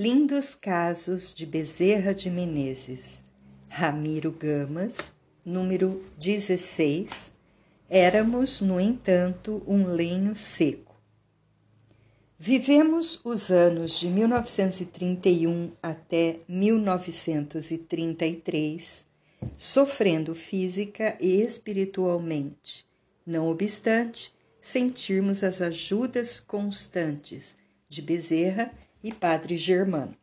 Lindos Casos de Bezerra de Menezes, Ramiro Gamas, número 16. Éramos, no entanto, um lenho seco. Vivemos os anos de 1931 até 1933, sofrendo física e espiritualmente. Não obstante, sentirmos as ajudas constantes de Bezerra e Padre Germano.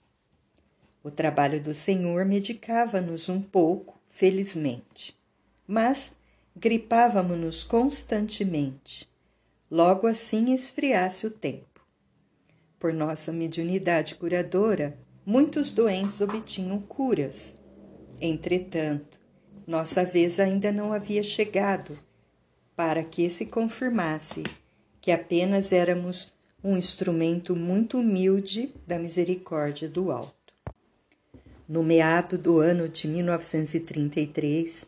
O trabalho do Senhor medicava-nos um pouco, felizmente, mas gripávamos-nos constantemente. Logo assim esfriasse o tempo. Por nossa mediunidade curadora, muitos doentes obtinham curas. Entretanto, nossa vez ainda não havia chegado para que se confirmasse que apenas éramos um instrumento muito humilde da misericórdia do alto. No meado do ano de 1933,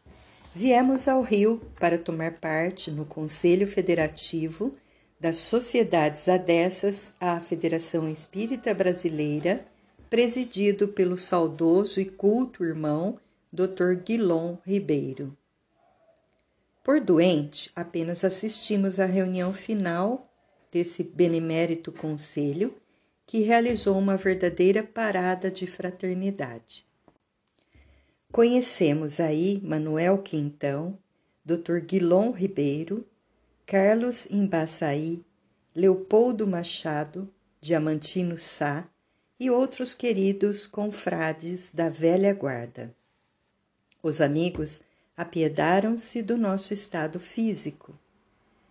viemos ao Rio para tomar parte no Conselho Federativo das Sociedades Adessas à Federação Espírita Brasileira, presidido pelo saudoso e culto irmão Dr. Guilom Ribeiro. Por doente, apenas assistimos à reunião final desse benemérito conselho que realizou uma verdadeira parada de fraternidade. Conhecemos aí Manuel Quintão, Dr. Guilom Ribeiro, Carlos Embaçaí, Leopoldo Machado, Diamantino Sá e outros queridos confrades da velha guarda. Os amigos apiedaram-se do nosso estado físico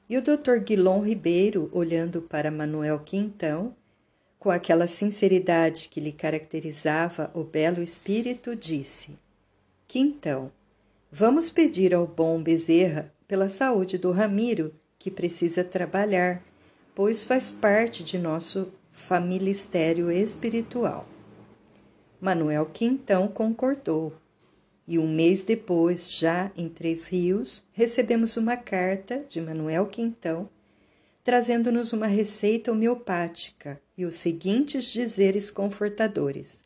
e o doutor Guilom Ribeiro, olhando para Manuel Quintão, com aquela sinceridade que lhe caracterizava o belo espírito, disse: Quintão, vamos pedir ao bom Bezerra pela saúde do Ramiro, que precisa trabalhar, pois faz parte de nosso familistério espiritual. Manuel Quintão concordou e um mês depois, já em Três Rios, recebemos uma carta de Manuel Quintão trazendo-nos uma receita homeopática e os seguintes dizeres confortadores.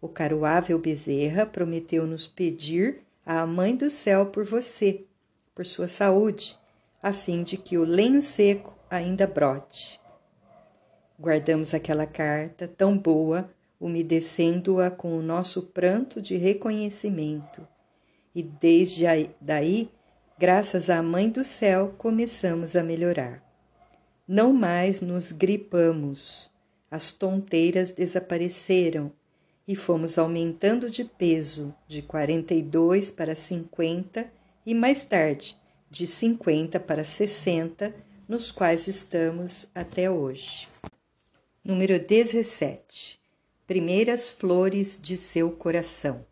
O caruável Bezerra prometeu-nos pedir à Mãe do Céu por você, por sua saúde, a fim de que o lenho seco ainda brote. Guardamos aquela carta tão boa umedecendo-a com o nosso pranto de reconhecimento. E desde daí, graças à Mãe do Céu, começamos a melhorar. Não mais nos gripamos, as tonteiras desapareceram e fomos aumentando de peso de 42 para 50 e mais tarde de 50 para 60, nos quais estamos até hoje. Número 17 primeiras flores de seu coração.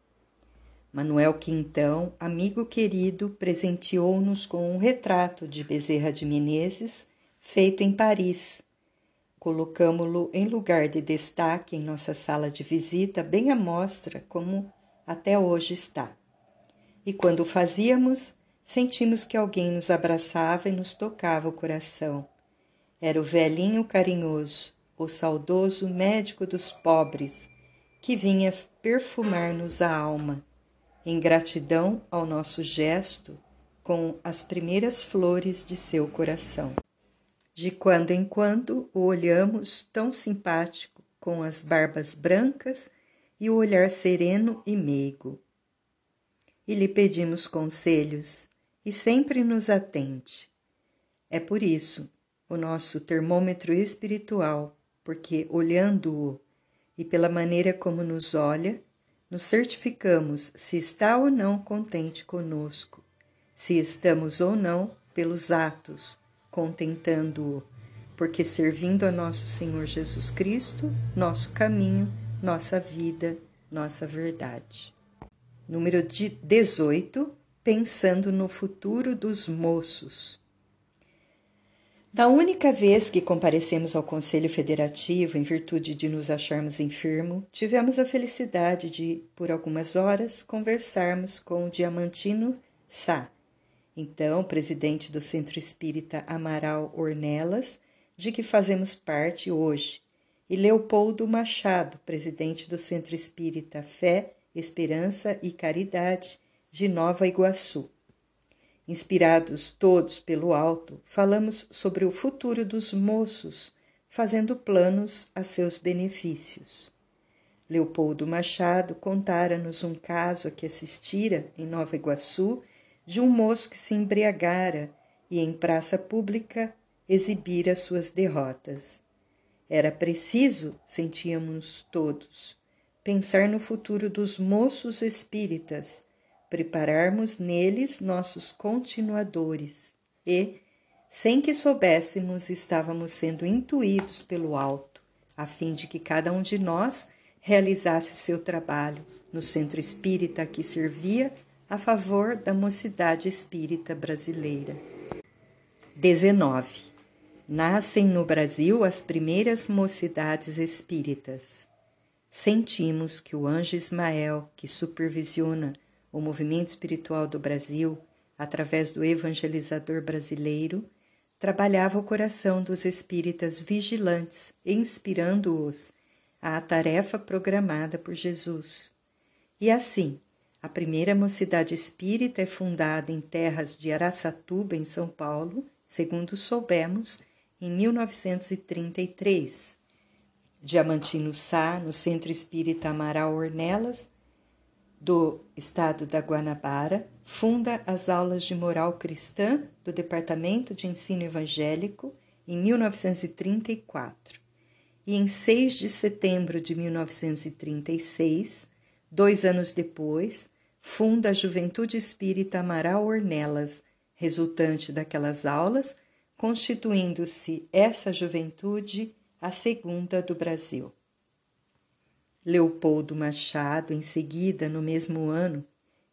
Manuel Quintão, amigo querido, presenteou-nos com um retrato de Bezerra de Menezes, feito em Paris. Colocamo-lo em lugar de destaque em nossa sala de visita, bem à mostra, como até hoje está. E quando o fazíamos, sentimos que alguém nos abraçava e nos tocava o coração. Era o velhinho carinhoso, o saudoso médico dos pobres, que vinha perfumar-nos a alma, em gratidão ao nosso gesto com as primeiras flores de seu coração. De quando em quando o olhamos tão simpático, com as barbas brancas e o olhar sereno e meigo. E lhe pedimos conselhos, e sempre nos atende. É por isso o nosso termômetro espiritual porque, olhando-o e pela maneira como nos olha, nos certificamos se está ou não contente conosco, se estamos ou não pelos atos, contentando-o, porque servindo a nosso Senhor Jesus Cristo, nosso caminho, nossa vida, nossa verdade. Número 18. Pensando no futuro dos moços. Da única vez que comparecemos ao Conselho Federativo em virtude de nos acharmos enfermos, tivemos a felicidade de, por algumas horas, conversarmos com o Diamantino Sá, então presidente do Centro Espírita Amaral Ornelas, de que fazemos parte hoje, e Leopoldo Machado, presidente do Centro Espírita Fé, Esperança e Caridade de Nova Iguaçu. Inspirados todos pelo alto, falamos sobre o futuro dos moços, fazendo planos a seus benefícios. Leopoldo Machado contara-nos um caso a que assistira em Nova Iguaçu de um moço que se embriagara e em praça pública exibira suas derrotas. Era preciso, sentíamos todos, pensar no futuro dos moços espíritas, prepararmos neles nossos continuadores e, sem que soubéssemos, estávamos sendo intuídos pelo alto, a fim de que cada um de nós realizasse seu trabalho no centro espírita que servia a favor da mocidade espírita brasileira. 19 nascem no Brasil as primeiras mocidades espíritas. Sentimos que o anjo Ismael, que supervisiona o movimento espiritual do Brasil através do evangelizador brasileiro, trabalhava o coração dos espíritas vigilantes, inspirando-os à tarefa programada por Jesus. E assim, a primeira mocidade espírita é fundada em terras de Araçatuba, em São Paulo, segundo soubemos, em 1933. Diamantino Sá, no Centro Espírita Amaral Ornelas, do estado da Guanabara, funda as aulas de moral cristã do Departamento de Ensino Evangélico em 1934. E em 6 de setembro de 1936, dois anos depois, funda a Juventude Espírita Amaral Ornelas, resultante daquelas aulas constituindo-se essa juventude a segunda do Brasil. Leopoldo Machado, em seguida, no mesmo ano,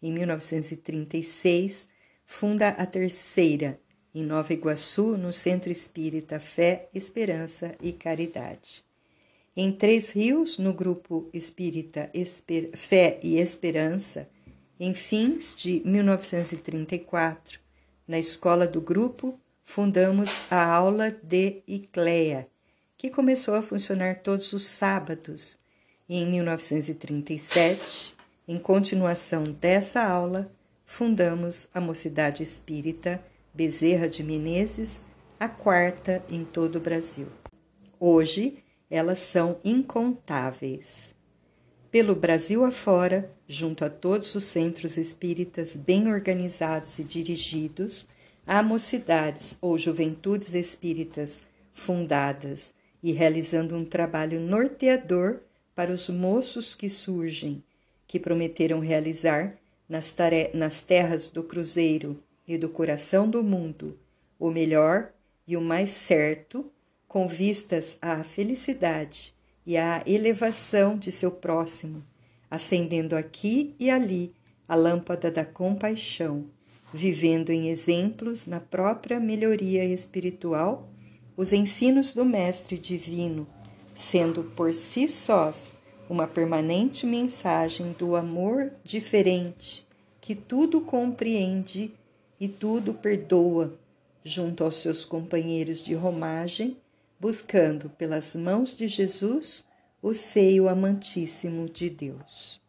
em 1936, funda a terceira, em Nova Iguaçu, no Centro Espírita Fé, Esperança e Caridade. Em Três Rios, no Grupo Espírita Esper Fé e Esperança, em fins de 1934, na Escola do Grupo fundamos a aula de Icleia, que começou a funcionar todos os sábados. E em 1937, em continuação dessa aula, fundamos a Mocidade Espírita Bezerra de Menezes, a quarta em todo o Brasil. Hoje, elas são incontáveis. Pelo Brasil afora, junto a todos os centros espíritas bem organizados e dirigidos, Há mocidades ou juventudes espíritas fundadas e realizando um trabalho norteador para os moços que surgem, que prometeram realizar nas, nas terras do Cruzeiro e do coração do mundo o melhor e o mais certo, com vistas à felicidade e à elevação de seu próximo, acendendo aqui e ali a lâmpada da compaixão vivendo em exemplos na própria melhoria espiritual os ensinos do Mestre Divino, sendo por si sós uma permanente mensagem do amor diferente, que tudo compreende e tudo perdoa, junto aos seus companheiros de romagem, buscando pelas mãos de Jesus o seio amantíssimo de Deus.